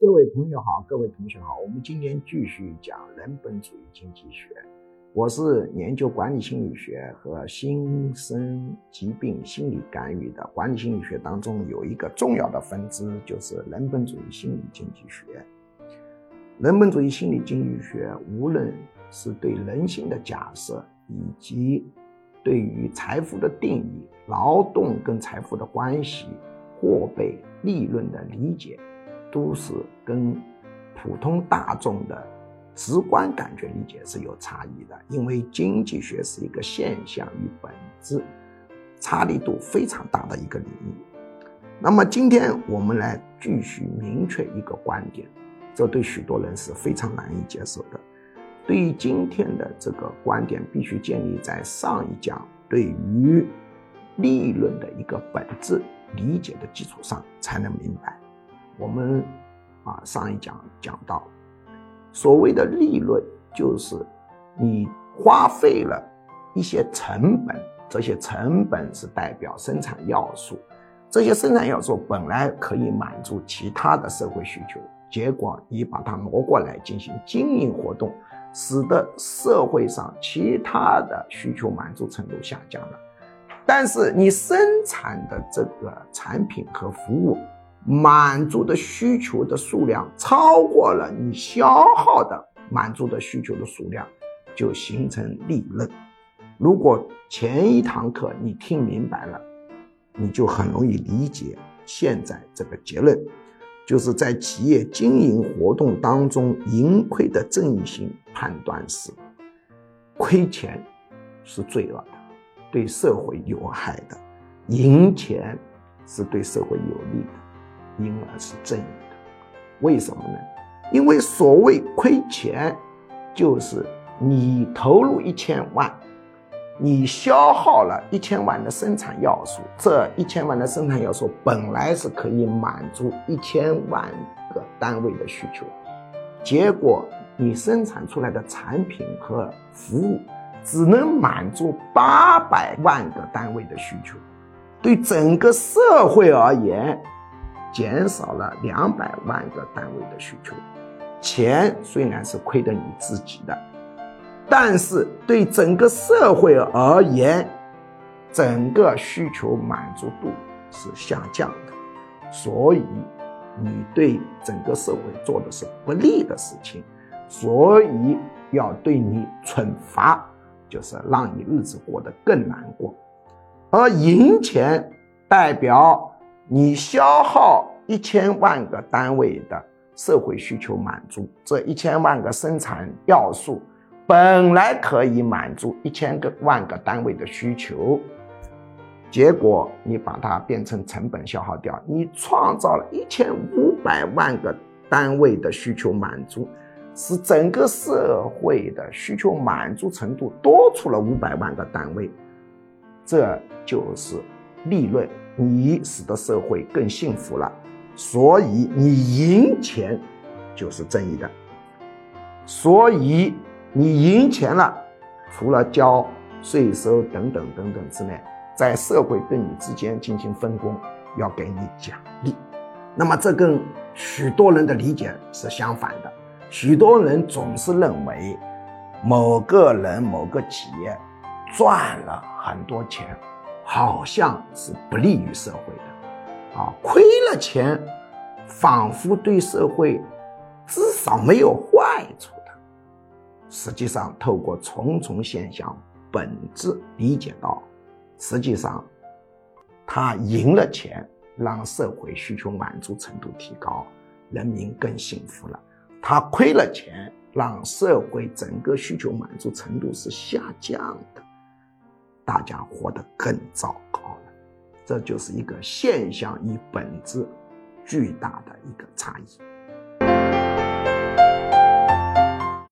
各位朋友好，各位同学好，我们今天继续讲人本主义经济学。我是研究管理心理学和新生疾病心理干预的。管理心理学当中有一个重要的分支，就是人本主义心理经济学。人本主义心理经济学，无论是对人性的假设，以及对于财富的定义、劳动跟财富的关系、货币利润的理解。都是跟普通大众的直观感觉理解是有差异的，因为经济学是一个现象与本质差异度非常大的一个领域。那么今天我们来继续明确一个观点，这对许多人是非常难以接受的。对于今天的这个观点，必须建立在上一讲对于利润的一个本质理解的基础上，才能明白。我们啊，上一讲讲到，所谓的利润就是你花费了一些成本，这些成本是代表生产要素，这些生产要素本来可以满足其他的社会需求，结果你把它挪过来进行经营活动，使得社会上其他的需求满足程度下降了，但是你生产的这个产品和服务。满足的需求的数量超过了你消耗的满足的需求的数量，就形成利润。如果前一堂课你听明白了，你就很容易理解现在这个结论，就是在企业经营活动当中，盈亏的正义性判断是：亏钱是罪恶的，对社会有害的；赢钱是对社会有利的。因而是正义的，为什么呢？因为所谓亏钱，就是你投入一千万，你消耗了一千万的生产要素，这一千万的生产要素本来是可以满足一千万个单位的需求，结果你生产出来的产品和服务只能满足八百万个单位的需求，对整个社会而言。减少了两百万个单位的需求，钱虽然是亏的你自己的，但是对整个社会而言，整个需求满足度是下降的，所以你对整个社会做的是不利的事情，所以要对你惩罚，就是让你日子过得更难过，而赢钱代表。你消耗一千万个单位的社会需求满足，这一千万个生产要素本来可以满足一千个万个单位的需求，结果你把它变成成本消耗掉，你创造了一千五百万个单位的需求满足，使整个社会的需求满足程度多出了五百万个单位，这就是利润。你使得社会更幸福了，所以你赢钱就是正义的。所以你赢钱了，除了交税收等等等等之内，在社会对你之间进行分工，要给你奖励。那么这跟许多人的理解是相反的。许多人总是认为，某个人、某个企业赚了很多钱。好像是不利于社会的，啊，亏了钱，仿佛对社会至少没有坏处的。实际上，透过重重现象本质理解到，实际上他赢了钱，让社会需求满足程度提高，人民更幸福了；他亏了钱，让社会整个需求满足程度是下降的。大家活得更糟糕了，这就是一个现象与本质巨大的一个差异。